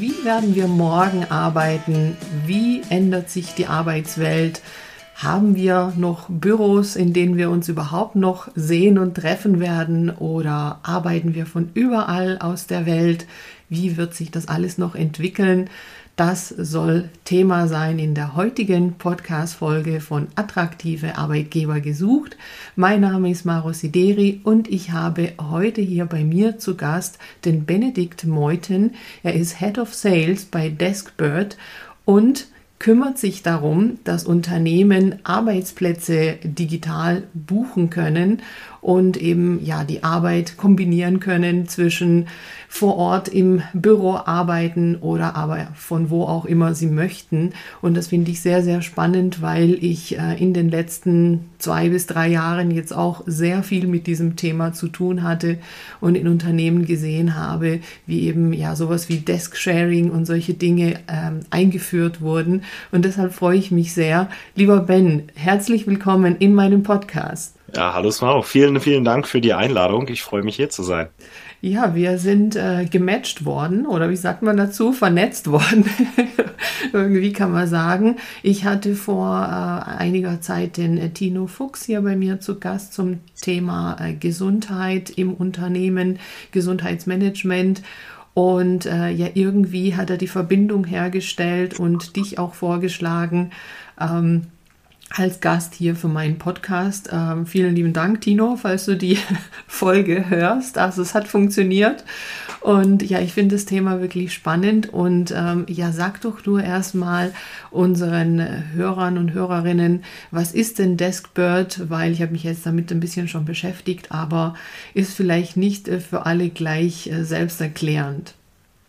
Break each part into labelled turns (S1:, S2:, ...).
S1: Wie werden wir morgen arbeiten? Wie ändert sich die Arbeitswelt? Haben wir noch Büros, in denen wir uns überhaupt noch sehen und treffen werden? Oder arbeiten wir von überall aus der Welt? Wie wird sich das alles noch entwickeln? Das soll Thema sein in der heutigen Podcast-Folge von Attraktive Arbeitgeber gesucht. Mein Name ist Maro Sideri und ich habe heute hier bei mir zu Gast den Benedikt Meuthen. Er ist Head of Sales bei Deskbird und kümmert sich darum, dass Unternehmen Arbeitsplätze digital buchen können und eben ja die Arbeit kombinieren können zwischen vor Ort im Büro arbeiten oder aber von wo auch immer sie möchten. Und das finde ich sehr, sehr spannend, weil ich äh, in den letzten zwei bis drei Jahren jetzt auch sehr viel mit diesem Thema zu tun hatte und in Unternehmen gesehen habe, wie eben ja sowas wie Desk Sharing und solche Dinge ähm, eingeführt wurden. Und deshalb freue ich mich sehr. Lieber Ben, herzlich willkommen in meinem Podcast.
S2: Ja, hallo Smau. Vielen, vielen Dank für die Einladung. Ich freue mich hier zu sein.
S1: Ja, wir sind äh, gematcht worden oder wie sagt man dazu, vernetzt worden. Irgendwie kann man sagen. Ich hatte vor äh, einiger Zeit den äh, Tino Fuchs hier bei mir zu Gast zum Thema äh, Gesundheit im Unternehmen, Gesundheitsmanagement. Und äh, ja, irgendwie hat er die Verbindung hergestellt und dich auch vorgeschlagen. Ähm, als Gast hier für meinen Podcast. Ähm, vielen lieben Dank, Tino, falls du die Folge hörst. Also es hat funktioniert. Und ja, ich finde das Thema wirklich spannend. Und ähm, ja, sag doch du erstmal unseren Hörern und Hörerinnen, was ist denn Deskbird? Weil ich habe mich jetzt damit ein bisschen schon beschäftigt, aber ist vielleicht nicht für alle gleich äh, selbsterklärend.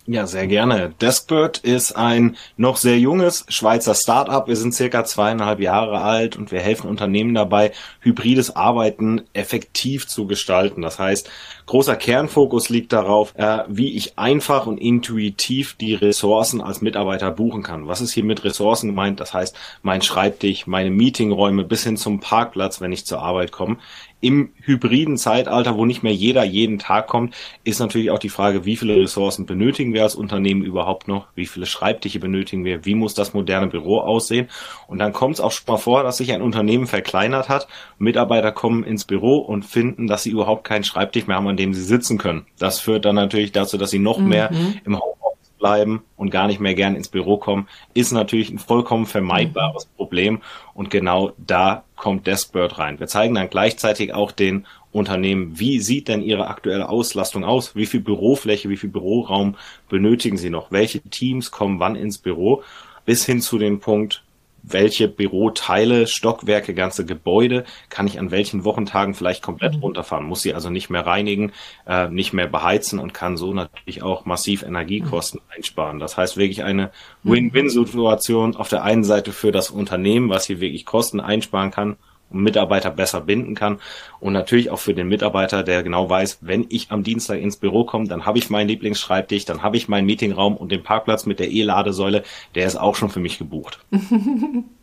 S2: Ja, sehr gerne. Deskbird ist ein noch sehr junges Schweizer Startup. Wir sind circa zweieinhalb Jahre alt und wir helfen Unternehmen dabei, hybrides Arbeiten effektiv zu gestalten. Das heißt, großer Kernfokus liegt darauf, äh, wie ich einfach und intuitiv die Ressourcen als Mitarbeiter buchen kann. Was ist hier mit Ressourcen gemeint? Das heißt, mein Schreibtisch, meine Meetingräume bis hin zum Parkplatz, wenn ich zur Arbeit komme im hybriden Zeitalter, wo nicht mehr jeder jeden Tag kommt, ist natürlich auch die Frage, wie viele Ressourcen benötigen wir als Unternehmen überhaupt noch, wie viele Schreibtische benötigen wir, wie muss das moderne Büro aussehen. Und dann kommt es auch schon mal vor, dass sich ein Unternehmen verkleinert hat, Mitarbeiter kommen ins Büro und finden, dass sie überhaupt keinen Schreibtisch mehr haben, an dem sie sitzen können. Das führt dann natürlich dazu, dass sie noch mhm. mehr im Homeoffice bleiben und gar nicht mehr gern ins Büro kommen, ist natürlich ein vollkommen vermeidbares mhm. Problem. Und genau da kommt Deskbird rein. Wir zeigen dann gleichzeitig auch den Unternehmen, wie sieht denn ihre aktuelle Auslastung aus? Wie viel Bürofläche, wie viel Büroraum benötigen sie noch? Welche Teams kommen wann ins Büro? Bis hin zu dem Punkt, welche Büroteile, Stockwerke, ganze Gebäude kann ich an welchen Wochentagen vielleicht komplett mhm. runterfahren, muss sie also nicht mehr reinigen, äh, nicht mehr beheizen und kann so natürlich auch massiv Energiekosten mhm. einsparen. Das heißt wirklich eine mhm. Win-Win-Situation auf der einen Seite für das Unternehmen, was hier wirklich Kosten einsparen kann Mitarbeiter besser binden kann und natürlich auch für den Mitarbeiter, der genau weiß, wenn ich am Dienstag ins Büro komme, dann habe ich meinen Lieblingsschreibtisch, dann habe ich meinen Meetingraum und den Parkplatz mit der E-Ladesäule, der ist auch schon für mich gebucht.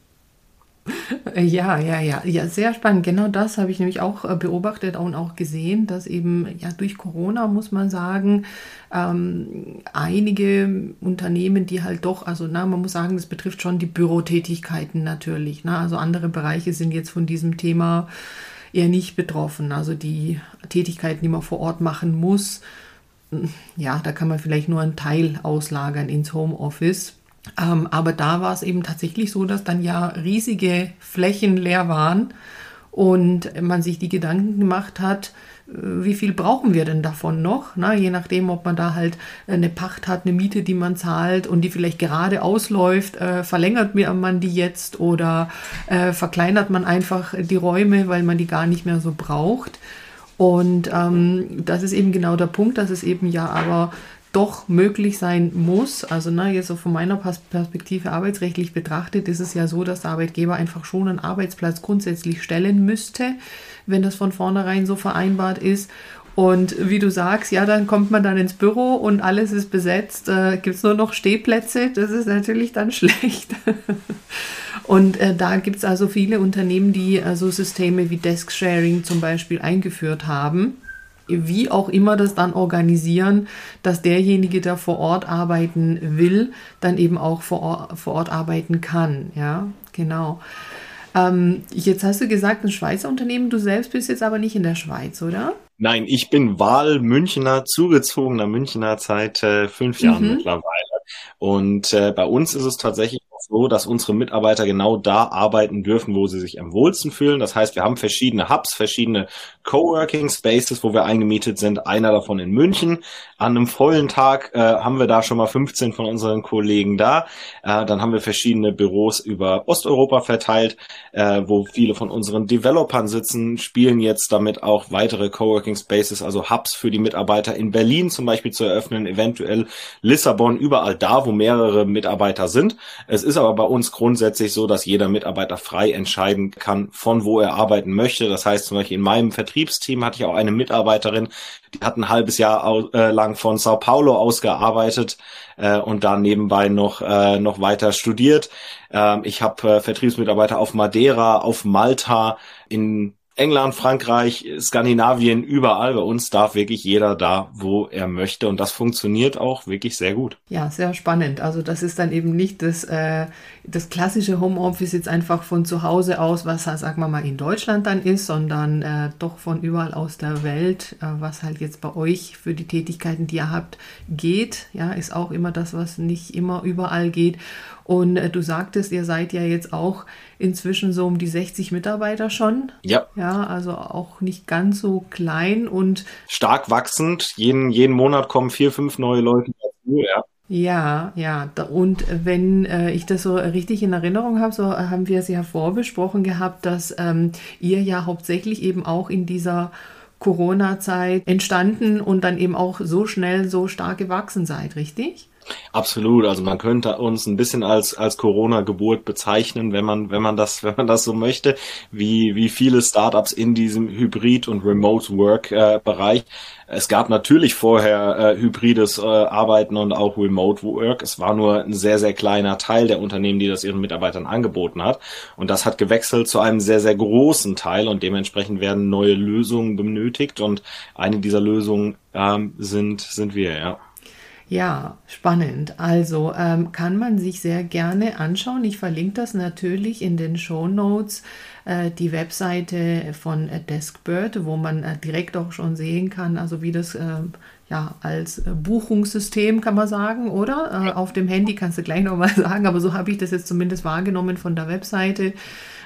S1: Ja, ja, ja, ja, sehr spannend. Genau das habe ich nämlich auch äh, beobachtet und auch gesehen, dass eben ja durch Corona muss man sagen, ähm, einige Unternehmen, die halt doch, also na, man muss sagen, das betrifft schon die Bürotätigkeiten natürlich. Na, also andere Bereiche sind jetzt von diesem Thema eher nicht betroffen. Also die Tätigkeiten, die man vor Ort machen muss, ja, da kann man vielleicht nur einen Teil auslagern ins Homeoffice. Ähm, aber da war es eben tatsächlich so, dass dann ja riesige Flächen leer waren und man sich die Gedanken gemacht hat, äh, wie viel brauchen wir denn davon noch? Na, je nachdem, ob man da halt eine Pacht hat, eine Miete, die man zahlt und die vielleicht gerade ausläuft, äh, verlängert man die jetzt oder äh, verkleinert man einfach die Räume, weil man die gar nicht mehr so braucht. Und ähm, das ist eben genau der Punkt, dass es eben ja aber doch möglich sein muss. Also ne, jetzt so von meiner Perspektive arbeitsrechtlich betrachtet, ist es ja so, dass der Arbeitgeber einfach schon einen Arbeitsplatz grundsätzlich stellen müsste, wenn das von vornherein so vereinbart ist. Und wie du sagst, ja, dann kommt man dann ins Büro und alles ist besetzt, äh, gibt es nur noch Stehplätze, das ist natürlich dann schlecht. und äh, da gibt es also viele Unternehmen, die äh, so Systeme wie Desk Sharing zum Beispiel eingeführt haben wie auch immer das dann organisieren, dass derjenige, der vor Ort arbeiten will, dann eben auch vor Ort, vor Ort arbeiten kann. Ja, genau. Ähm, jetzt hast du gesagt, ein Schweizer Unternehmen, du selbst bist jetzt aber nicht in der Schweiz, oder?
S2: Nein, ich bin Wahl-Münchner, zugezogener Münchner seit äh, fünf Jahren mhm. mittlerweile. Und äh, bei uns ist es tatsächlich so, dass unsere Mitarbeiter genau da arbeiten dürfen, wo sie sich am wohlsten fühlen. Das heißt, wir haben verschiedene Hubs, verschiedene Coworking Spaces, wo wir eingemietet sind. Einer davon in München. An einem vollen Tag äh, haben wir da schon mal 15 von unseren Kollegen da. Äh, dann haben wir verschiedene Büros über Osteuropa verteilt, äh, wo viele von unseren Developern sitzen, spielen jetzt damit auch weitere Coworking Spaces, also Hubs für die Mitarbeiter in Berlin zum Beispiel zu eröffnen, eventuell Lissabon, überall da, wo mehrere Mitarbeiter sind. Es ist aber bei uns grundsätzlich so, dass jeder Mitarbeiter frei entscheiden kann, von wo er arbeiten möchte. Das heißt zum Beispiel in meinem Vertriebsteam hatte ich auch eine Mitarbeiterin, die hat ein halbes Jahr äh, lang von Sao Paulo aus gearbeitet äh, und dann nebenbei noch äh, noch weiter studiert. Ähm, ich habe äh, Vertriebsmitarbeiter auf Madeira, auf Malta, in England, Frankreich, Skandinavien, überall bei uns darf wirklich jeder da, wo er möchte. Und das funktioniert auch wirklich sehr gut.
S1: Ja, sehr spannend. Also das ist dann eben nicht das, äh, das klassische Homeoffice jetzt einfach von zu Hause aus, was sagen wir mal in Deutschland dann ist, sondern äh, doch von überall aus der Welt, äh, was halt jetzt bei euch für die Tätigkeiten, die ihr habt, geht. Ja, ist auch immer das, was nicht immer überall geht. Und äh, du sagtest, ihr seid ja jetzt auch inzwischen so um die 60 Mitarbeiter schon.
S2: Ja.
S1: Ja, also auch nicht ganz so klein und
S2: stark wachsend. Jeden, jeden Monat kommen vier, fünf neue Leute dazu, ja.
S1: Ja, ja. Und wenn äh, ich das so richtig in Erinnerung habe, so haben wir es ja vorbesprochen gehabt, dass ähm, ihr ja hauptsächlich eben auch in dieser Corona-Zeit entstanden und dann eben auch so schnell, so stark gewachsen seid, richtig?
S2: Absolut. Also man könnte uns ein bisschen als, als Corona-Geburt bezeichnen, wenn man, wenn man das, wenn man das so möchte, wie, wie viele Startups in diesem Hybrid- und Remote-Work-Bereich. es gab natürlich vorher äh, hybrides äh, Arbeiten und auch Remote Work. Es war nur ein sehr, sehr kleiner Teil der Unternehmen, die das ihren Mitarbeitern angeboten hat. Und das hat gewechselt zu einem sehr, sehr großen Teil und dementsprechend werden neue Lösungen benötigt und eine dieser Lösungen ähm, sind, sind wir, ja.
S1: Ja, spannend. Also ähm, kann man sich sehr gerne anschauen. Ich verlinke das natürlich in den Show Notes, äh, die Webseite von äh, Deskbird, wo man äh, direkt auch schon sehen kann, also wie das äh, ja als äh, Buchungssystem kann man sagen, oder? Äh, auf dem Handy kannst du gleich nochmal sagen, aber so habe ich das jetzt zumindest wahrgenommen von der Webseite,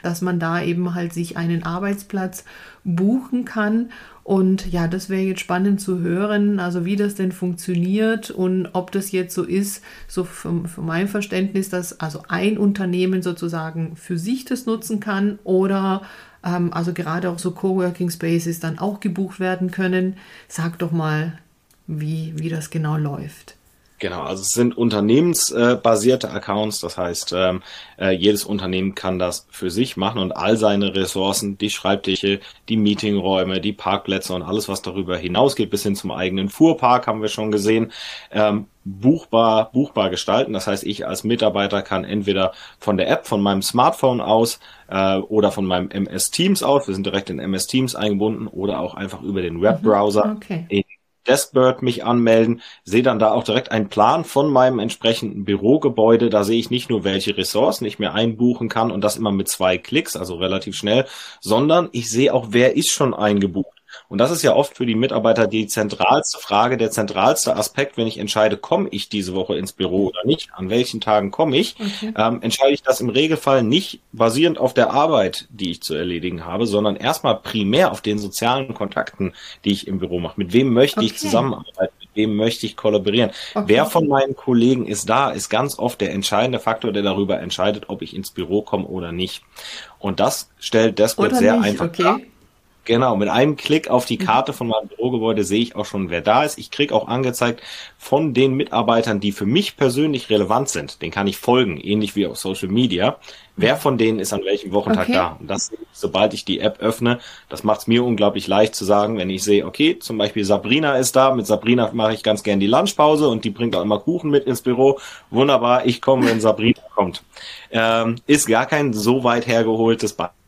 S1: dass man da eben halt sich einen Arbeitsplatz buchen kann und ja, das wäre jetzt spannend zu hören, also wie das denn funktioniert und ob das jetzt so ist, so für, für mein Verständnis, dass also ein Unternehmen sozusagen für sich das nutzen kann oder ähm, also gerade auch so Coworking Spaces dann auch gebucht werden können. Sag doch mal, wie, wie das genau läuft.
S2: Genau, also es sind unternehmensbasierte Accounts, das heißt, ähm, äh, jedes Unternehmen kann das für sich machen und all seine Ressourcen, die Schreibtische, die Meetingräume, die Parkplätze und alles, was darüber hinausgeht, bis hin zum eigenen Fuhrpark, haben wir schon gesehen, ähm, buchbar, buchbar gestalten. Das heißt, ich als Mitarbeiter kann entweder von der App, von meinem Smartphone aus äh, oder von meinem MS Teams aus, wir sind direkt in MS Teams eingebunden, oder auch einfach über den Webbrowser mhm, okay. in Deskbird mich anmelden, sehe dann da auch direkt einen Plan von meinem entsprechenden Bürogebäude. Da sehe ich nicht nur, welche Ressourcen ich mir einbuchen kann und das immer mit zwei Klicks, also relativ schnell, sondern ich sehe auch, wer ist schon eingebucht. Und das ist ja oft für die Mitarbeiter die zentralste Frage, der zentralste Aspekt, wenn ich entscheide, komme ich diese Woche ins Büro oder nicht, an welchen Tagen komme ich, okay. ähm, entscheide ich das im Regelfall nicht basierend auf der Arbeit, die ich zu erledigen habe, sondern erstmal primär auf den sozialen Kontakten, die ich im Büro mache. Mit wem möchte okay. ich zusammenarbeiten? Mit wem möchte ich kollaborieren? Okay. Wer von meinen Kollegen ist da, ist ganz oft der entscheidende Faktor, der darüber entscheidet, ob ich ins Büro komme oder nicht. Und das stellt Deskbird sehr nicht. einfach okay. Genau, mit einem Klick auf die mhm. Karte von meinem Bürogebäude sehe ich auch schon, wer da ist. Ich kriege auch angezeigt von den Mitarbeitern, die für mich persönlich relevant sind. Den kann ich folgen, ähnlich wie auf Social Media. Wer von denen ist an welchem Wochentag okay. da? Und das, sobald ich die App öffne, das macht es mir unglaublich leicht zu sagen, wenn ich sehe, okay, zum Beispiel Sabrina ist da, mit Sabrina mache ich ganz gern die Lunchpause und die bringt auch immer Kuchen mit ins Büro. Wunderbar, ich komme, wenn Sabrina kommt. Ähm, ist gar kein so weit hergeholtes Beispiel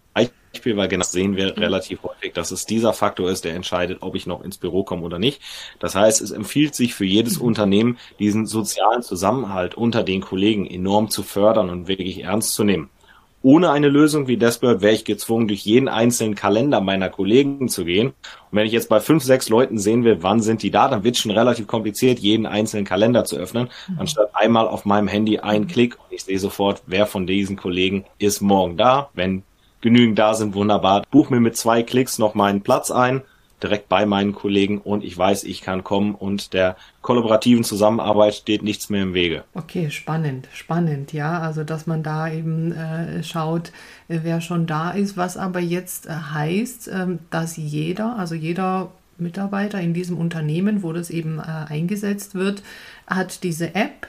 S2: Beispiel, weil genau sehen wir relativ häufig, dass es dieser Faktor ist, der entscheidet, ob ich noch ins Büro komme oder nicht. Das heißt, es empfiehlt sich für jedes mhm. Unternehmen, diesen sozialen Zusammenhalt unter den Kollegen enorm zu fördern und wirklich ernst zu nehmen. Ohne eine Lösung wie Dashboard wäre ich gezwungen, durch jeden einzelnen Kalender meiner Kollegen zu gehen. Und wenn ich jetzt bei fünf, sechs Leuten sehen will, wann sind die da, dann wird es schon relativ kompliziert, jeden einzelnen Kalender zu öffnen, mhm. anstatt einmal auf meinem Handy einen Klick und ich sehe sofort, wer von diesen Kollegen ist morgen da. Wenn genügend da sind, wunderbar. Buch mir mit zwei Klicks noch meinen Platz ein direkt bei meinen Kollegen und ich weiß, ich kann kommen und der kollaborativen Zusammenarbeit steht nichts mehr im Wege.
S1: Okay, spannend, spannend, ja. Also, dass man da eben äh, schaut, äh, wer schon da ist, was aber jetzt äh, heißt, äh, dass jeder, also jeder Mitarbeiter in diesem Unternehmen, wo das eben äh, eingesetzt wird, hat diese App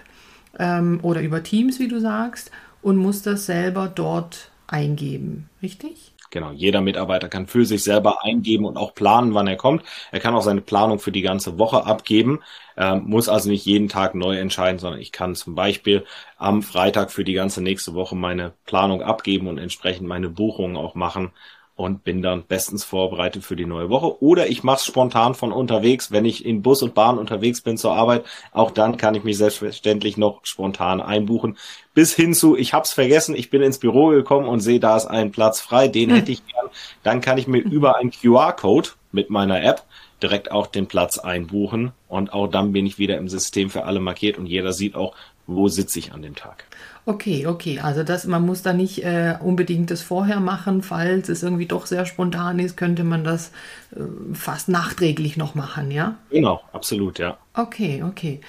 S1: ähm, oder über Teams, wie du sagst, und muss das selber dort eingeben, richtig?
S2: Genau, jeder Mitarbeiter kann für sich selber eingeben und auch planen, wann er kommt. Er kann auch seine Planung für die ganze Woche abgeben, ähm, muss also nicht jeden Tag neu entscheiden, sondern ich kann zum Beispiel am Freitag für die ganze nächste Woche meine Planung abgeben und entsprechend meine Buchungen auch machen und bin dann bestens vorbereitet für die neue Woche. Oder ich mache es spontan von unterwegs, wenn ich in Bus und Bahn unterwegs bin zur Arbeit. Auch dann kann ich mich selbstverständlich noch spontan einbuchen. Bis hin zu, ich hab's vergessen, ich bin ins Büro gekommen und sehe, da ist ein Platz frei, den hätte ich gern. Dann kann ich mir über einen QR-Code mit meiner App direkt auch den Platz einbuchen und auch dann bin ich wieder im System für alle markiert und jeder sieht auch, wo sitze ich an dem Tag.
S1: Okay, okay. Also das, man muss da nicht äh, unbedingt das vorher machen, falls es irgendwie doch sehr spontan ist, könnte man das äh, fast nachträglich noch machen, ja?
S2: Genau, absolut, ja.
S1: Okay, okay.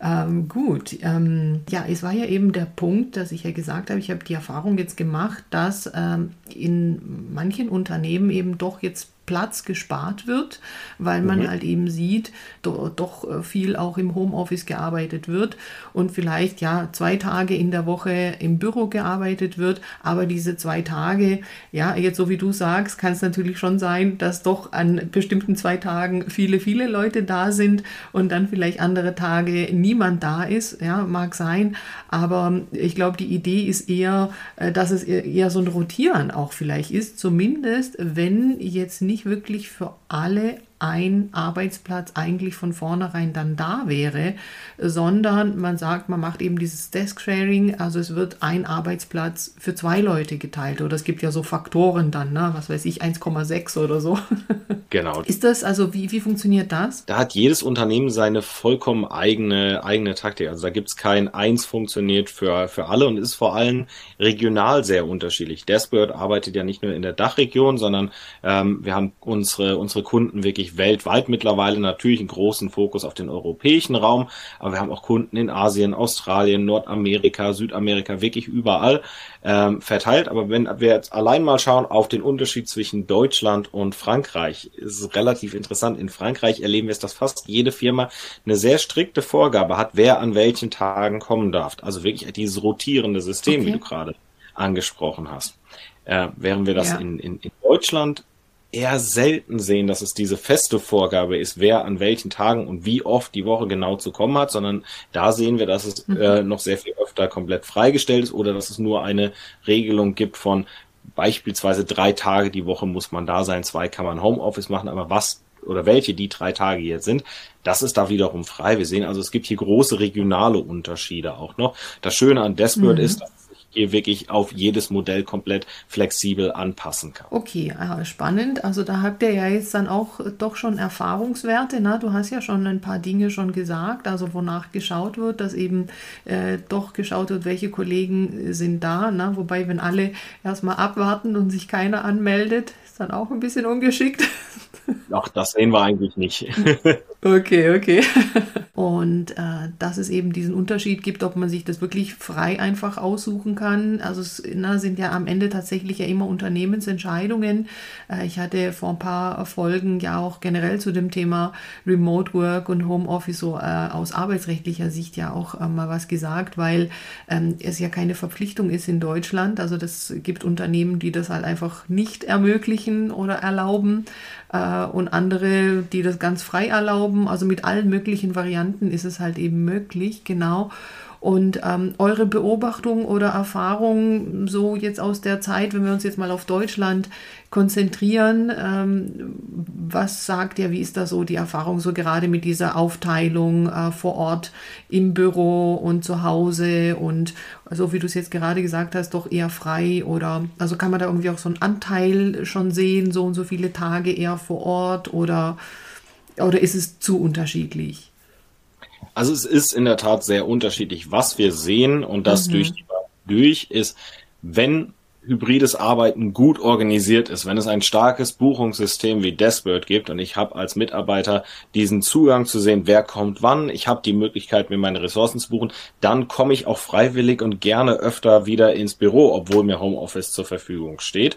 S1: Ähm, gut, ähm, ja, es war ja eben der Punkt, dass ich ja gesagt habe, ich habe die Erfahrung jetzt gemacht, dass ähm, in manchen Unternehmen eben doch jetzt Platz gespart wird, weil man mhm. halt eben sieht, do, doch äh, viel auch im Homeoffice gearbeitet wird und vielleicht ja zwei Tage in der Woche im Büro gearbeitet wird, aber diese zwei Tage, ja, jetzt so wie du sagst, kann es natürlich schon sein, dass doch an bestimmten zwei Tagen viele, viele Leute da sind und dann vielleicht andere Tage niemand da ist, ja, mag sein, aber ich glaube, die Idee ist eher, äh, dass es eher so ein Rotieren auch vielleicht ist, zumindest wenn jetzt nicht wirklich für alle ein Arbeitsplatz eigentlich von vornherein dann da wäre, sondern man sagt, man macht eben dieses Desk-Sharing, also es wird ein Arbeitsplatz für zwei Leute geteilt oder es gibt ja so Faktoren dann, ne? was weiß ich, 1,6 oder so.
S2: Genau.
S1: Ist das, also wie, wie funktioniert das?
S2: Da hat jedes Unternehmen seine vollkommen eigene, eigene Taktik. Also da gibt es kein Eins funktioniert für, für alle und ist vor allem regional sehr unterschiedlich. Deskbird arbeitet ja nicht nur in der Dachregion, sondern ähm, wir haben unsere, unsere Kunden wirklich weltweit mittlerweile natürlich einen großen Fokus auf den europäischen Raum, aber wir haben auch Kunden in Asien, Australien, Nordamerika, Südamerika, wirklich überall ähm, verteilt. Aber wenn wir jetzt allein mal schauen auf den Unterschied zwischen Deutschland und Frankreich, ist es relativ interessant. In Frankreich erleben wir es, dass fast jede Firma eine sehr strikte Vorgabe hat, wer an welchen Tagen kommen darf. Also wirklich dieses rotierende System, okay. wie du gerade angesprochen hast. Äh, während wir das ja. in, in, in Deutschland eher selten sehen, dass es diese feste Vorgabe ist, wer an welchen Tagen und wie oft die Woche genau zu kommen hat, sondern da sehen wir, dass es mhm. äh, noch sehr viel öfter komplett freigestellt ist oder dass es nur eine Regelung gibt von beispielsweise drei Tage die Woche muss man da sein, zwei kann man Homeoffice machen, aber was oder welche die drei Tage jetzt sind, das ist da wiederum frei. Wir sehen also, es gibt hier große regionale Unterschiede auch noch. Das Schöne an Deskbird mhm. ist, dass hier wirklich auf jedes Modell komplett flexibel anpassen kann.
S1: Okay, spannend. Also da habt ihr ja jetzt dann auch doch schon Erfahrungswerte. Ne? Du hast ja schon ein paar Dinge schon gesagt, also wonach geschaut wird, dass eben äh, doch geschaut wird, welche Kollegen sind da. Ne? Wobei, wenn alle erstmal abwarten und sich keiner anmeldet, ist dann auch ein bisschen ungeschickt.
S2: Ach, das sehen wir eigentlich nicht.
S1: okay, okay. Und äh, dass es eben diesen Unterschied gibt, ob man sich das wirklich frei einfach aussuchen kann. Also es na, sind ja am Ende tatsächlich ja immer Unternehmensentscheidungen. Äh, ich hatte vor ein paar Folgen ja auch generell zu dem Thema Remote Work und Homeoffice so äh, aus arbeitsrechtlicher Sicht ja auch äh, mal was gesagt, weil ähm, es ja keine Verpflichtung ist in Deutschland. Also das gibt Unternehmen, die das halt einfach nicht ermöglichen oder erlauben äh, und andere, die das ganz frei erlauben. Also mit allen möglichen Varianten ist es halt eben möglich, genau. Und ähm, eure Beobachtung oder Erfahrung so jetzt aus der Zeit, wenn wir uns jetzt mal auf Deutschland konzentrieren, ähm, was sagt ihr, wie ist da so die Erfahrung so gerade mit dieser Aufteilung äh, vor Ort im Büro und zu Hause und so wie du es jetzt gerade gesagt hast, doch eher frei oder also kann man da irgendwie auch so einen Anteil schon sehen, so und so viele Tage eher vor Ort oder, oder ist es zu unterschiedlich?
S2: Also es ist in der Tat sehr unterschiedlich, was wir sehen und das mhm. durch durch ist, wenn hybrides Arbeiten gut organisiert ist, wenn es ein starkes Buchungssystem wie Deskbird gibt und ich habe als Mitarbeiter diesen Zugang zu sehen, wer kommt wann, ich habe die Möglichkeit, mir meine Ressourcen zu buchen, dann komme ich auch freiwillig und gerne öfter wieder ins Büro, obwohl mir Homeoffice zur Verfügung steht.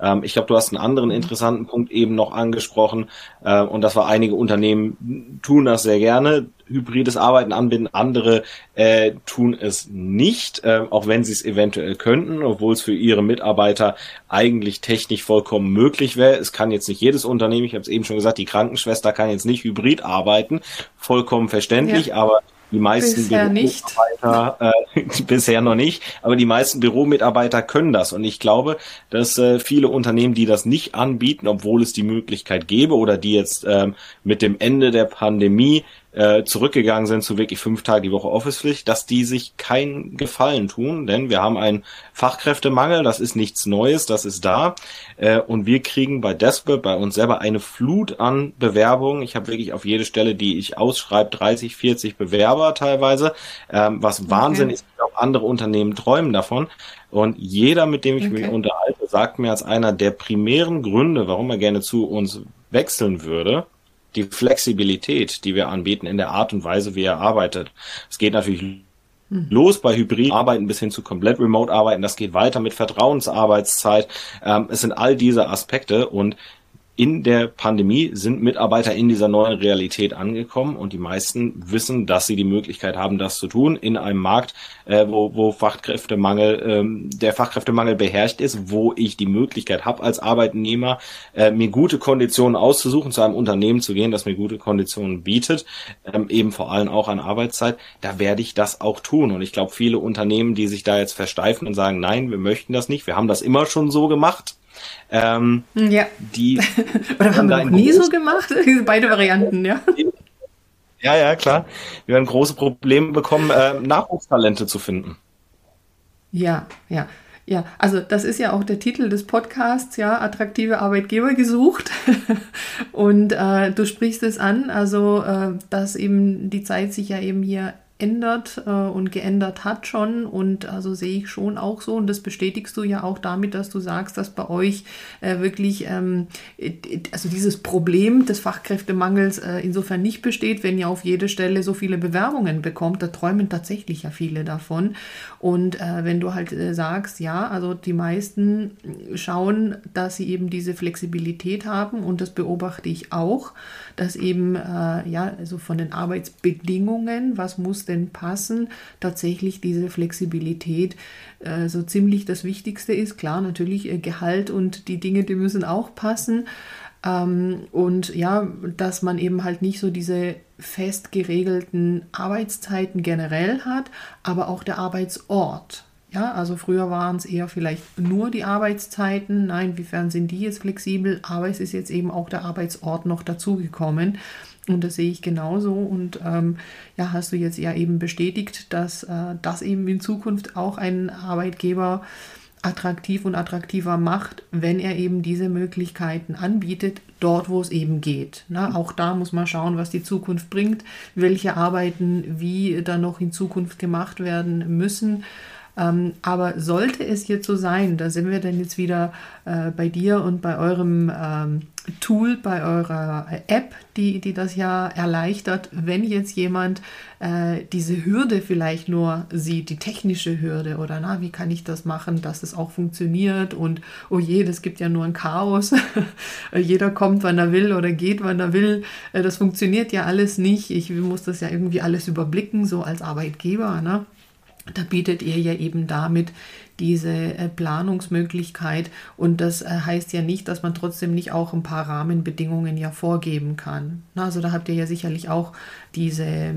S2: Ähm, ich glaube, du hast einen anderen interessanten Punkt eben noch angesprochen äh, und das war einige Unternehmen tun das sehr gerne hybrides Arbeiten anbinden, andere äh, tun es nicht, äh, auch wenn sie es eventuell könnten, obwohl es für ihre Mitarbeiter eigentlich technisch vollkommen möglich wäre. Es kann jetzt nicht jedes Unternehmen, ich habe es eben schon gesagt, die Krankenschwester kann jetzt nicht hybrid arbeiten, vollkommen verständlich, ja. aber die meisten
S1: bisher Büromitarbeiter,
S2: äh, bisher noch nicht, aber die meisten Büromitarbeiter können das. Und ich glaube, dass äh, viele Unternehmen, die das nicht anbieten, obwohl es die Möglichkeit gäbe oder die jetzt ähm, mit dem Ende der Pandemie äh, zurückgegangen sind zu wirklich fünf Tage die Woche Office-Pflicht, dass die sich keinen Gefallen tun, denn wir haben einen Fachkräftemangel, das ist nichts Neues, das ist da äh, und wir kriegen bei Desperate, bei uns selber eine Flut an Bewerbungen. Ich habe wirklich auf jede Stelle, die ich ausschreibe, 30, 40 Bewerber teilweise, ähm, was Wahnsinn okay. ist. Auch andere Unternehmen träumen davon. Und jeder, mit dem ich okay. mich unterhalte, sagt mir als einer der primären Gründe, warum er gerne zu uns wechseln würde, die Flexibilität, die wir anbieten in der Art und Weise, wie er arbeitet. Es geht natürlich hm. los bei Hybrid-Arbeiten bis hin zu komplett Remote-Arbeiten. Das geht weiter mit Vertrauensarbeitszeit. Ähm, es sind all diese Aspekte und in der Pandemie sind Mitarbeiter in dieser neuen Realität angekommen und die meisten wissen, dass sie die Möglichkeit haben, das zu tun in einem Markt, äh, wo, wo Fachkräftemangel, ähm, der Fachkräftemangel beherrscht ist, wo ich die Möglichkeit habe als Arbeitnehmer, äh, mir gute Konditionen auszusuchen, zu einem Unternehmen zu gehen, das mir gute Konditionen bietet, ähm, eben vor allem auch an Arbeitszeit, da werde ich das auch tun. Und ich glaube, viele Unternehmen, die sich da jetzt versteifen und sagen, nein, wir möchten das nicht, wir haben das immer schon so gemacht,
S1: ähm, ja. Die Oder haben wir noch nie so gemacht? Beide Varianten, ja.
S2: Ja, ja, klar. Wir werden große Probleme bekommen, äh, Nachwuchstalente zu finden.
S1: Ja, ja. Ja, also das ist ja auch der Titel des Podcasts, ja, attraktive Arbeitgeber gesucht. Und äh, du sprichst es an, also äh, dass eben die Zeit sich ja eben hier ändert äh, und geändert hat schon. Und also sehe ich schon auch so. Und das bestätigst du ja auch damit, dass du sagst, dass bei euch äh, wirklich ähm, also dieses Problem des Fachkräftemangels äh, insofern nicht besteht, wenn ihr auf jede Stelle so viele Bewerbungen bekommt, da träumen tatsächlich ja viele davon. Und äh, wenn du halt äh, sagst, ja, also die meisten schauen, dass sie eben diese Flexibilität haben. Und das beobachte ich auch, dass eben äh, ja also von den Arbeitsbedingungen, was muss denn passen, tatsächlich diese Flexibilität äh, so ziemlich das Wichtigste ist. Klar, natürlich äh, Gehalt und die Dinge, die müssen auch passen. Ähm, und ja, dass man eben halt nicht so diese fest geregelten Arbeitszeiten generell hat, aber auch der Arbeitsort. Ja, also früher waren es eher vielleicht nur die Arbeitszeiten. Nein, inwiefern sind die jetzt flexibel? Aber es ist jetzt eben auch der Arbeitsort noch dazugekommen. Und das sehe ich genauso. Und ähm, ja, hast du jetzt ja eben bestätigt, dass äh, das eben in Zukunft auch ein Arbeitgeber attraktiv und attraktiver macht, wenn er eben diese Möglichkeiten anbietet, dort wo es eben geht. Na, auch da muss man schauen, was die Zukunft bringt, welche Arbeiten wie dann noch in Zukunft gemacht werden müssen. Ähm, aber sollte es jetzt so sein, da sind wir dann jetzt wieder äh, bei dir und bei eurem ähm, Tool, bei eurer App, die, die das ja erleichtert, wenn jetzt jemand äh, diese Hürde vielleicht nur sieht, die technische Hürde oder na, wie kann ich das machen, dass es auch funktioniert und oh je, das gibt ja nur ein Chaos. Jeder kommt, wann er will oder geht, wann er will. Äh, das funktioniert ja alles nicht. Ich muss das ja irgendwie alles überblicken, so als Arbeitgeber. Ne? Da bietet ihr ja eben damit diese äh, Planungsmöglichkeit und das äh, heißt ja nicht, dass man trotzdem nicht auch ein paar Rahmenbedingungen ja vorgeben kann. also da habt ihr ja sicherlich auch diese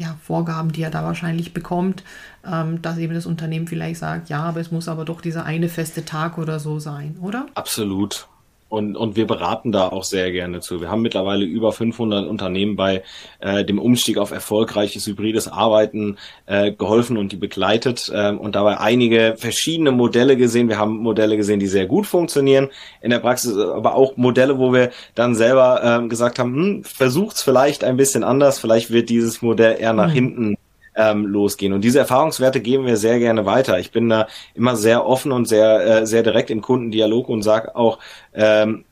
S1: ja, Vorgaben, die er da wahrscheinlich bekommt, ähm, dass eben das Unternehmen vielleicht sagt, ja, aber es muss aber doch dieser eine feste Tag oder so sein, oder?
S2: Absolut. Und, und wir beraten da auch sehr gerne zu. Wir haben mittlerweile über 500 Unternehmen bei äh, dem Umstieg auf erfolgreiches hybrides Arbeiten äh, geholfen und die begleitet äh, und dabei einige verschiedene Modelle gesehen. Wir haben Modelle gesehen, die sehr gut funktionieren in der Praxis, aber auch Modelle, wo wir dann selber äh, gesagt haben, hm, versucht's vielleicht ein bisschen anders, vielleicht wird dieses Modell eher nach mhm. hinten ähm, losgehen. Und diese Erfahrungswerte geben wir sehr gerne weiter. Ich bin da immer sehr offen und sehr, äh, sehr direkt im Kundendialog und sage auch, ähm,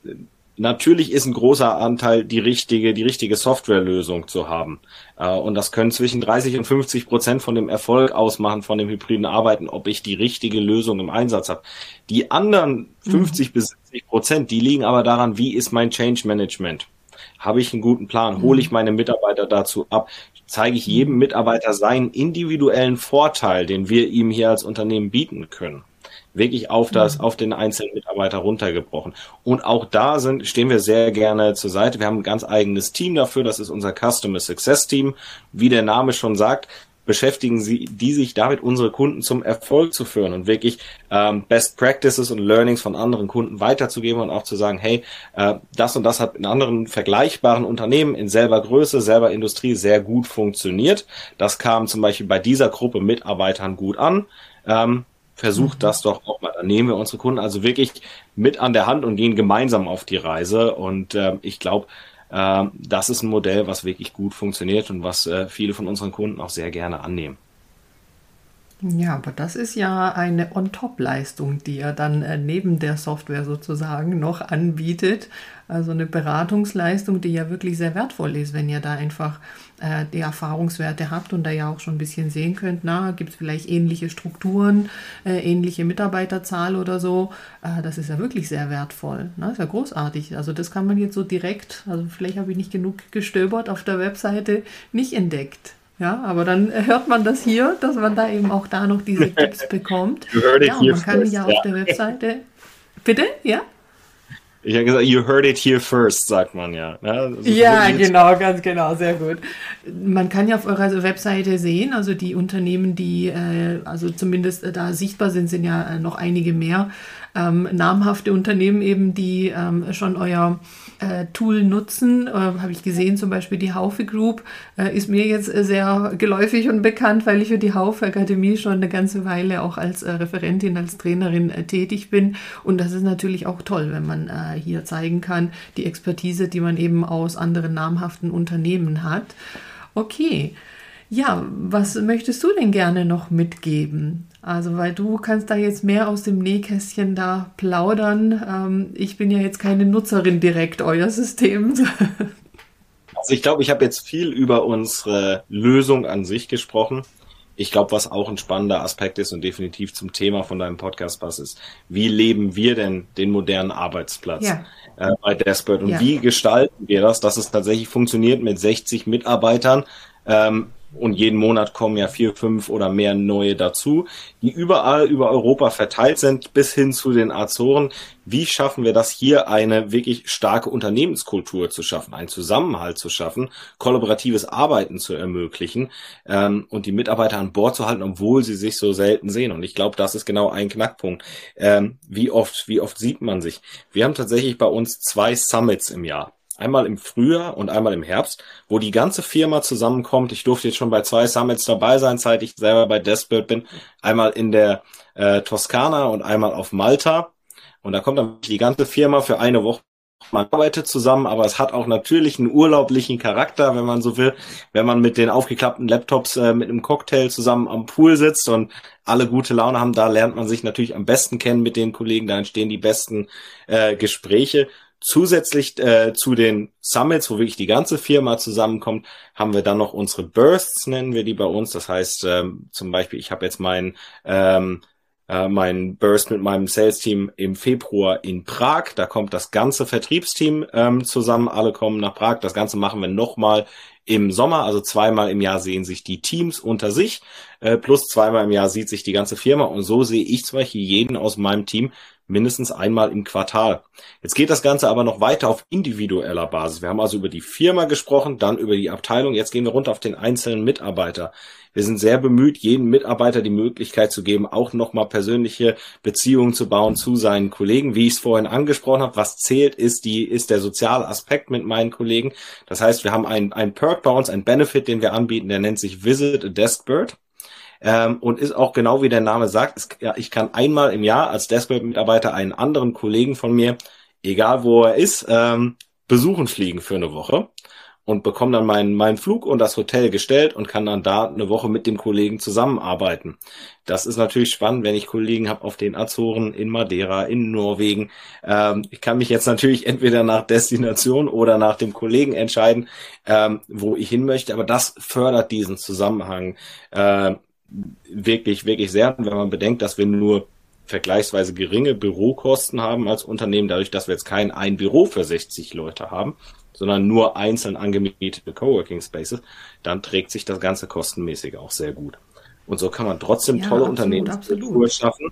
S2: Natürlich ist ein großer Anteil die richtige, die richtige Softwarelösung zu haben. Äh, und das können zwischen 30 und 50 Prozent von dem Erfolg ausmachen von dem hybriden Arbeiten, ob ich die richtige Lösung im Einsatz habe. Die anderen 50 mhm. bis 70 Prozent, die liegen aber daran, wie ist mein Change Management? Habe ich einen guten Plan? Hole ich mhm. meine Mitarbeiter dazu ab? Zeige ich jedem Mitarbeiter seinen individuellen Vorteil, den wir ihm hier als Unternehmen bieten können. Wirklich auf das, mhm. auf den einzelnen Mitarbeiter runtergebrochen. Und auch da sind, stehen wir sehr gerne zur Seite. Wir haben ein ganz eigenes Team dafür. Das ist unser Customer Success Team. Wie der Name schon sagt, beschäftigen sie, die sich damit, unsere Kunden zum Erfolg zu führen und wirklich ähm, Best Practices und Learnings von anderen Kunden weiterzugeben und auch zu sagen, hey, äh, das und das hat in anderen vergleichbaren Unternehmen in selber Größe, selber Industrie sehr gut funktioniert. Das kam zum Beispiel bei dieser Gruppe Mitarbeitern gut an. Ähm, versucht mhm. das doch auch mal. Dann nehmen wir unsere Kunden also wirklich mit an der Hand und gehen gemeinsam auf die Reise. Und äh, ich glaube, das ist ein Modell, was wirklich gut funktioniert und was äh, viele von unseren Kunden auch sehr gerne annehmen.
S1: Ja, aber das ist ja eine On-Top-Leistung, die er dann äh, neben der Software sozusagen noch anbietet. Also eine Beratungsleistung, die ja wirklich sehr wertvoll ist, wenn ihr da einfach äh, die Erfahrungswerte habt und da ja auch schon ein bisschen sehen könnt, na, gibt es vielleicht ähnliche Strukturen, äh, ähnliche Mitarbeiterzahl oder so. Äh, das ist ja wirklich sehr wertvoll. Ne? Ist ja großartig. Also das kann man jetzt so direkt, also vielleicht habe ich nicht genug gestöbert auf der Webseite, nicht entdeckt. Ja, aber dann hört man das hier, dass man da eben auch da noch diese Tipps bekommt. ja, und man kann ja auf der Webseite. Bitte? Ja?
S2: Ich habe gesagt, you heard it here first, sagt man ja.
S1: Ja, ja genau, ganz genau, sehr gut. Man kann ja auf eurer Webseite sehen, also die Unternehmen, die äh, also zumindest äh, da sichtbar sind, sind ja äh, noch einige mehr ähm, namhafte Unternehmen eben, die ähm, schon euer äh, Tool nutzen. Äh, Habe ich gesehen, zum Beispiel die Haufe Group äh, ist mir jetzt äh, sehr geläufig und bekannt, weil ich für die Haufe Akademie schon eine ganze Weile auch als äh, Referentin, als Trainerin äh, tätig bin. Und das ist natürlich auch toll, wenn man hier zeigen kann, die Expertise, die man eben aus anderen namhaften Unternehmen hat. Okay. Ja, was möchtest du denn gerne noch mitgeben? Also, weil du kannst da jetzt mehr aus dem Nähkästchen da plaudern. Ähm, ich bin ja jetzt keine Nutzerin direkt euer Systems.
S2: Also ich glaube, ich habe jetzt viel über unsere Lösung an sich gesprochen. Ich glaube, was auch ein spannender Aspekt ist und definitiv zum Thema von deinem Podcast passt, ist, wie leben wir denn den modernen Arbeitsplatz ja. äh, bei Desperate und ja. wie gestalten wir das, dass es tatsächlich funktioniert mit 60 Mitarbeitern, ähm, und jeden Monat kommen ja vier, fünf oder mehr neue dazu, die überall über Europa verteilt sind, bis hin zu den Azoren. Wie schaffen wir das hier eine wirklich starke Unternehmenskultur zu schaffen, einen Zusammenhalt zu schaffen, kollaboratives Arbeiten zu ermöglichen ähm, und die Mitarbeiter an Bord zu halten, obwohl sie sich so selten sehen. Und ich glaube, das ist genau ein Knackpunkt. Ähm, wie oft, wie oft sieht man sich? Wir haben tatsächlich bei uns zwei Summits im Jahr einmal im Frühjahr und einmal im Herbst, wo die ganze Firma zusammenkommt. Ich durfte jetzt schon bei zwei Summits dabei sein, seit ich selber bei Desperate bin. Einmal in der äh, Toskana und einmal auf Malta. Und da kommt dann die ganze Firma für eine Woche. Man arbeitet zusammen, aber es hat auch natürlich einen urlaublichen Charakter, wenn man so will. Wenn man mit den aufgeklappten Laptops äh, mit einem Cocktail zusammen am Pool sitzt und alle gute Laune haben, da lernt man sich natürlich am besten kennen mit den Kollegen, da entstehen die besten äh, Gespräche. Zusätzlich äh, zu den Summits, wo wirklich die ganze Firma zusammenkommt, haben wir dann noch unsere Bursts, nennen wir die bei uns. Das heißt, ähm, zum Beispiel, ich habe jetzt meinen ähm, äh, mein Burst mit meinem Sales-Team im Februar in Prag. Da kommt das ganze Vertriebsteam ähm, zusammen. Alle kommen nach Prag. Das Ganze machen wir nochmal im Sommer. Also zweimal im Jahr sehen sich die Teams unter sich. Äh, plus zweimal im Jahr sieht sich die ganze Firma. Und so sehe ich zum Beispiel jeden aus meinem Team mindestens einmal im Quartal. Jetzt geht das Ganze aber noch weiter auf individueller Basis. Wir haben also über die Firma gesprochen, dann über die Abteilung, jetzt gehen wir runter auf den einzelnen Mitarbeiter. Wir sind sehr bemüht, jedem Mitarbeiter die Möglichkeit zu geben, auch nochmal persönliche Beziehungen zu bauen zu seinen Kollegen. Wie ich es vorhin angesprochen habe, was zählt, ist die, ist der soziale Aspekt mit meinen Kollegen. Das heißt, wir haben einen, einen Perk bei uns, einen Benefit, den wir anbieten, der nennt sich Visit a Desk Bird. Ähm, und ist auch genau wie der Name sagt, es, ja, ich kann einmal im Jahr als Deskbird-Mitarbeiter einen anderen Kollegen von mir, egal wo er ist, ähm, besuchen fliegen für eine Woche und bekomme dann meinen, meinen Flug und das Hotel gestellt und kann dann da eine Woche mit dem Kollegen zusammenarbeiten. Das ist natürlich spannend, wenn ich Kollegen habe auf den Azoren, in Madeira, in Norwegen. Ähm, ich kann mich jetzt natürlich entweder nach Destination oder nach dem Kollegen entscheiden, ähm, wo ich hin möchte, aber das fördert diesen Zusammenhang äh, wirklich, wirklich sehr. Und wenn man bedenkt, dass wir nur vergleichsweise geringe Bürokosten haben als Unternehmen, dadurch, dass wir jetzt kein ein Büro für 60 Leute haben, sondern nur einzeln angemietete Coworking Spaces, dann trägt sich das Ganze kostenmäßig auch sehr gut. Und so kann man trotzdem ja, tolle Unternehmenskultur schaffen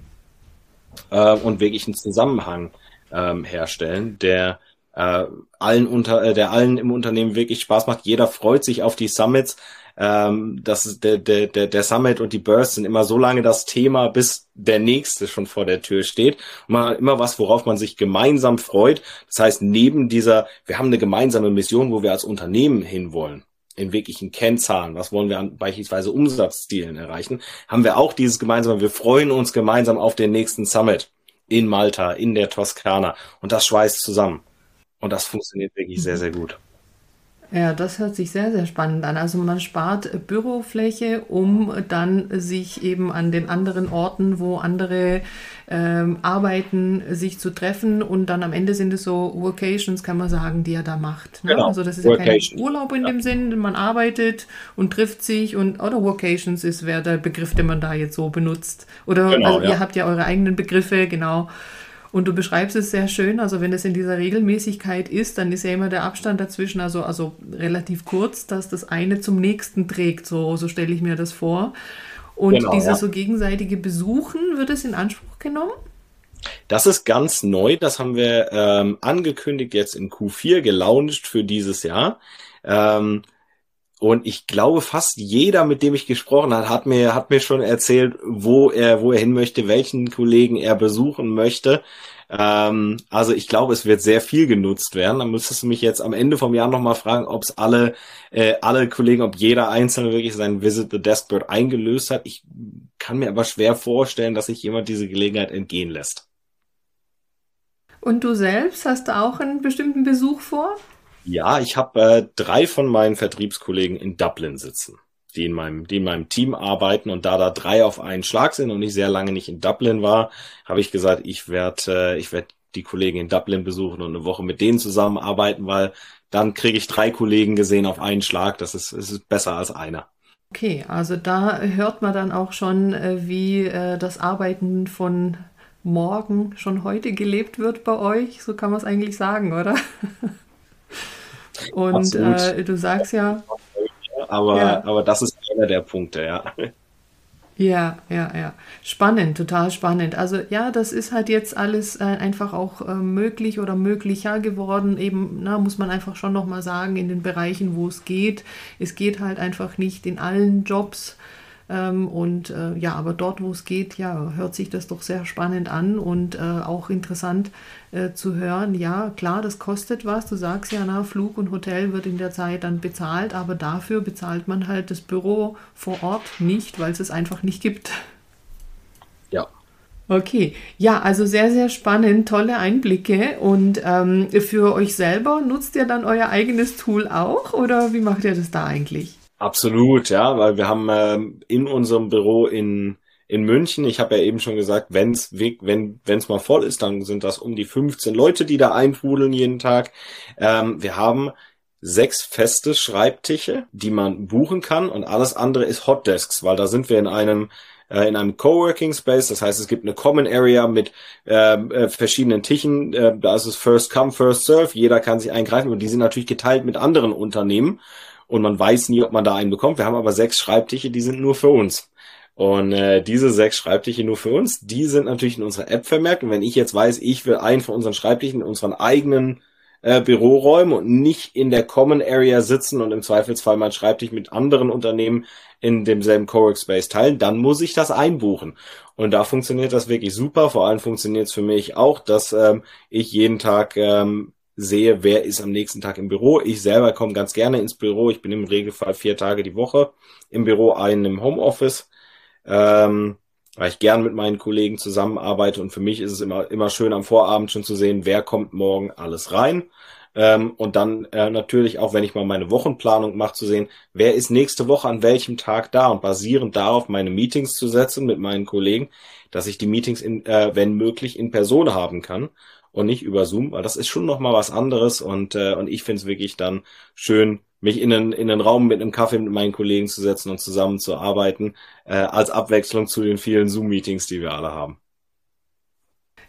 S2: äh, und wirklich einen Zusammenhang ähm, herstellen, der äh, allen unter, äh, der allen im Unternehmen wirklich Spaß macht. Jeder freut sich auf die Summits ähm, das der, der, der, der Summit und die Bursts sind immer so lange das Thema, bis der nächste schon vor der Tür steht. Hat immer was, worauf man sich gemeinsam freut. Das heißt, neben dieser, wir haben eine gemeinsame Mission, wo wir als Unternehmen hinwollen in wirklichen Kennzahlen, was wollen wir an beispielsweise Umsatzzielen erreichen, haben wir auch dieses gemeinsame, wir freuen uns gemeinsam auf den nächsten Summit in Malta, in der Toskana und das schweißt zusammen. Und das funktioniert wirklich sehr, sehr gut.
S1: Ja, das hört sich sehr, sehr spannend an. Also man spart Bürofläche, um dann sich eben an den anderen Orten, wo andere ähm, arbeiten, sich zu treffen und dann am Ende sind es so Workations, kann man sagen, die er da macht. Ne? Genau. Also das ist ja kein Urlaub in ja. dem Sinn, man arbeitet und trifft sich und oder Workations ist wer der Begriff, den man da jetzt so benutzt. Oder genau, also ja. ihr habt ja eure eigenen Begriffe, genau. Und du beschreibst es sehr schön, also wenn es in dieser Regelmäßigkeit ist, dann ist ja immer der Abstand dazwischen also, also relativ kurz, dass das eine zum nächsten trägt, so, so stelle ich mir das vor. Und genau, dieses ja. so gegenseitige Besuchen, wird es in Anspruch genommen?
S2: Das ist ganz neu, das haben wir ähm, angekündigt jetzt in Q4, gelauncht für dieses Jahr. Ähm, und ich glaube, fast jeder, mit dem ich gesprochen habe, hat mir, hat mir schon erzählt, wo er, wo er hin möchte, welchen Kollegen er besuchen möchte. Ähm, also ich glaube, es wird sehr viel genutzt werden. Dann müsstest du mich jetzt am Ende vom Jahr nochmal fragen, ob es alle, äh, alle Kollegen, ob jeder Einzelne wirklich sein Visit the Deskbird eingelöst hat. Ich kann mir aber schwer vorstellen, dass sich jemand diese Gelegenheit entgehen lässt.
S1: Und du selbst hast auch einen bestimmten Besuch vor?
S2: Ja, ich habe äh, drei von meinen Vertriebskollegen in Dublin sitzen, die in meinem, die in meinem Team arbeiten und da da drei auf einen Schlag sind und ich sehr lange nicht in Dublin war, habe ich gesagt, ich werde, äh, ich werde die Kollegen in Dublin besuchen und eine Woche mit denen zusammenarbeiten, weil dann kriege ich drei Kollegen gesehen auf einen Schlag. Das ist, ist besser als einer.
S1: Okay, also da hört man dann auch schon, äh, wie äh, das Arbeiten von morgen schon heute gelebt wird bei euch. So kann man es eigentlich sagen, oder? Und äh, du sagst ja.
S2: Aber, ja. aber das ist einer der Punkte, ja.
S1: Ja, ja, ja. Spannend, total spannend. Also ja, das ist halt jetzt alles äh, einfach auch äh, möglich oder möglicher geworden. Eben, na, muss man einfach schon nochmal sagen, in den Bereichen, wo es geht. Es geht halt einfach nicht in allen Jobs. Ähm, und äh, ja, aber dort, wo es geht, ja, hört sich das doch sehr spannend an und äh, auch interessant äh, zu hören. Ja, klar, das kostet was. Du sagst ja, na, Flug und Hotel wird in der Zeit dann bezahlt, aber dafür bezahlt man halt das Büro vor Ort nicht, weil es es einfach nicht gibt.
S2: Ja.
S1: Okay, ja, also sehr, sehr spannend, tolle Einblicke. Und ähm, für euch selber nutzt ihr dann euer eigenes Tool auch oder wie macht ihr das da eigentlich?
S2: Absolut, ja, weil wir haben ähm, in unserem Büro in in München, ich habe ja eben schon gesagt, wenn's wenn wenn's mal voll ist, dann sind das um die 15 Leute, die da eintrudeln jeden Tag. Ähm, wir haben sechs feste Schreibtische, die man buchen kann und alles andere ist Hotdesks, weil da sind wir in einem äh, in einem Coworking Space. Das heißt, es gibt eine Common Area mit äh, äh, verschiedenen Tischen. Äh, da ist es First Come, First Serve. Jeder kann sich eingreifen und die sind natürlich geteilt mit anderen Unternehmen und man weiß nie, ob man da einen bekommt. Wir haben aber sechs Schreibtische, die sind nur für uns. Und äh, diese sechs Schreibtische nur für uns, die sind natürlich in unserer App vermerkt. Und wenn ich jetzt weiß, ich will einen von unseren Schreibtischen in unseren eigenen äh, Büroräumen und nicht in der Common Area sitzen und im Zweifelsfall mein Schreibtisch mit anderen Unternehmen in demselben Coworkspace teilen, dann muss ich das einbuchen. Und da funktioniert das wirklich super. Vor allem funktioniert es für mich auch, dass ähm, ich jeden Tag ähm, sehe, wer ist am nächsten Tag im Büro. Ich selber komme ganz gerne ins Büro. Ich bin im Regelfall vier Tage die Woche im Büro, einen im Homeoffice ähm, weil ich gern mit meinen Kollegen zusammenarbeite und für mich ist es immer, immer schön am Vorabend schon zu sehen, wer kommt morgen alles rein. Ähm, und dann äh, natürlich auch, wenn ich mal meine Wochenplanung mache, zu sehen, wer ist nächste Woche an welchem Tag da und basierend darauf meine Meetings zu setzen mit meinen Kollegen, dass ich die Meetings, in, äh, wenn möglich, in Person haben kann und nicht über Zoom, weil das ist schon noch mal was anderes und, äh, und ich finde es wirklich dann schön, mich in einen, in einen Raum mit einem Kaffee mit meinen Kollegen zu setzen und zusammen äh, als Abwechslung zu den vielen Zoom-Meetings, die wir alle haben.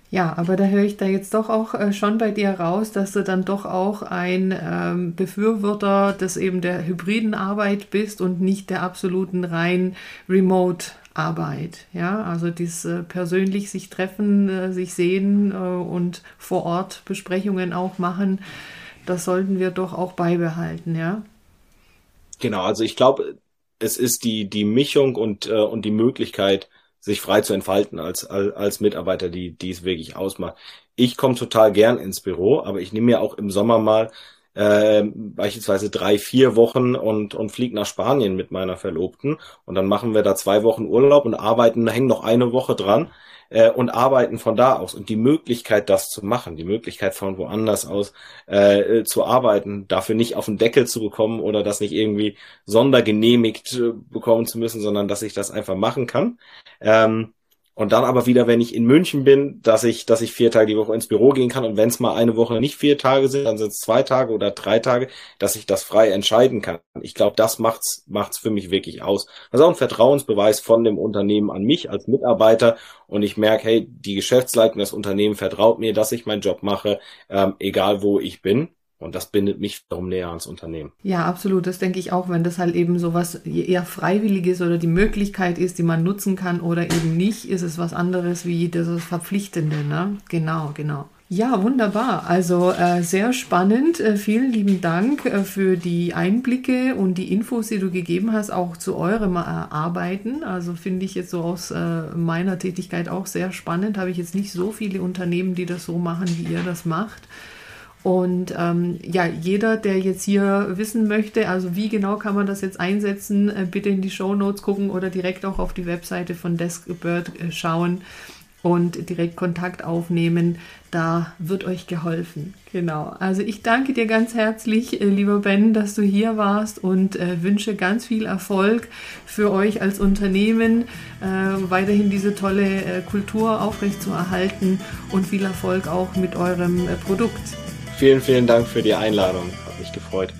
S1: Ja, aber da höre ich da jetzt doch auch äh, schon bei dir raus, dass du dann doch auch ein ähm, Befürworter des eben der hybriden Arbeit bist und nicht der absoluten rein Remote-Arbeit. Ja, also dieses äh, persönlich sich treffen, äh, sich sehen äh, und vor Ort Besprechungen auch machen das sollten wir doch auch beibehalten, ja.
S2: Genau, also ich glaube, es ist die, die Mischung und, äh, und die Möglichkeit, sich frei zu entfalten als, als, als Mitarbeiter, die, die es wirklich ausmacht. Ich komme total gern ins Büro, aber ich nehme mir auch im Sommer mal äh, beispielsweise drei, vier Wochen und, und fliege nach Spanien mit meiner Verlobten und dann machen wir da zwei Wochen Urlaub und arbeiten, hängen noch eine Woche dran äh, und arbeiten von da aus. Und die Möglichkeit, das zu machen, die Möglichkeit von woanders aus äh, zu arbeiten, dafür nicht auf den Deckel zu bekommen oder das nicht irgendwie sondergenehmigt äh, bekommen zu müssen, sondern dass ich das einfach machen kann. Ähm, und dann aber wieder, wenn ich in München bin, dass ich, dass ich vier Tage die Woche ins Büro gehen kann. Und wenn es mal eine Woche nicht vier Tage sind, dann sind es zwei Tage oder drei Tage, dass ich das frei entscheiden kann. Ich glaube, das macht's, macht's für mich wirklich aus. Das ist auch ein Vertrauensbeweis von dem Unternehmen an mich als Mitarbeiter. Und ich merke, hey, die Geschäftsleitung des Unternehmens vertraut mir, dass ich meinen Job mache, ähm, egal wo ich bin. Und das bindet mich darum näher ans Unternehmen.
S1: Ja, absolut. Das denke ich auch, wenn das halt eben so was eher Freiwilliges oder die Möglichkeit ist, die man nutzen kann oder eben nicht, ist es was anderes wie das Verpflichtende. Ne? Genau, genau. Ja, wunderbar. Also äh, sehr spannend. Äh, vielen lieben Dank äh, für die Einblicke und die Infos, die du gegeben hast, auch zu eurem äh, Arbeiten. Also finde ich jetzt so aus äh, meiner Tätigkeit auch sehr spannend. Habe ich jetzt nicht so viele Unternehmen, die das so machen, wie ihr das macht. Und ähm, ja, jeder, der jetzt hier wissen möchte, also wie genau kann man das jetzt einsetzen, äh, bitte in die Show Notes gucken oder direkt auch auf die Webseite von Deskbird äh, schauen und direkt Kontakt aufnehmen. Da wird euch geholfen. Genau. Also ich danke dir ganz herzlich, äh, lieber Ben, dass du hier warst und äh, wünsche ganz viel Erfolg für euch als Unternehmen, äh, weiterhin diese tolle äh, Kultur aufrechtzuerhalten und viel Erfolg auch mit eurem Produkt.
S2: Vielen, vielen Dank für die Einladung. Hat mich gefreut.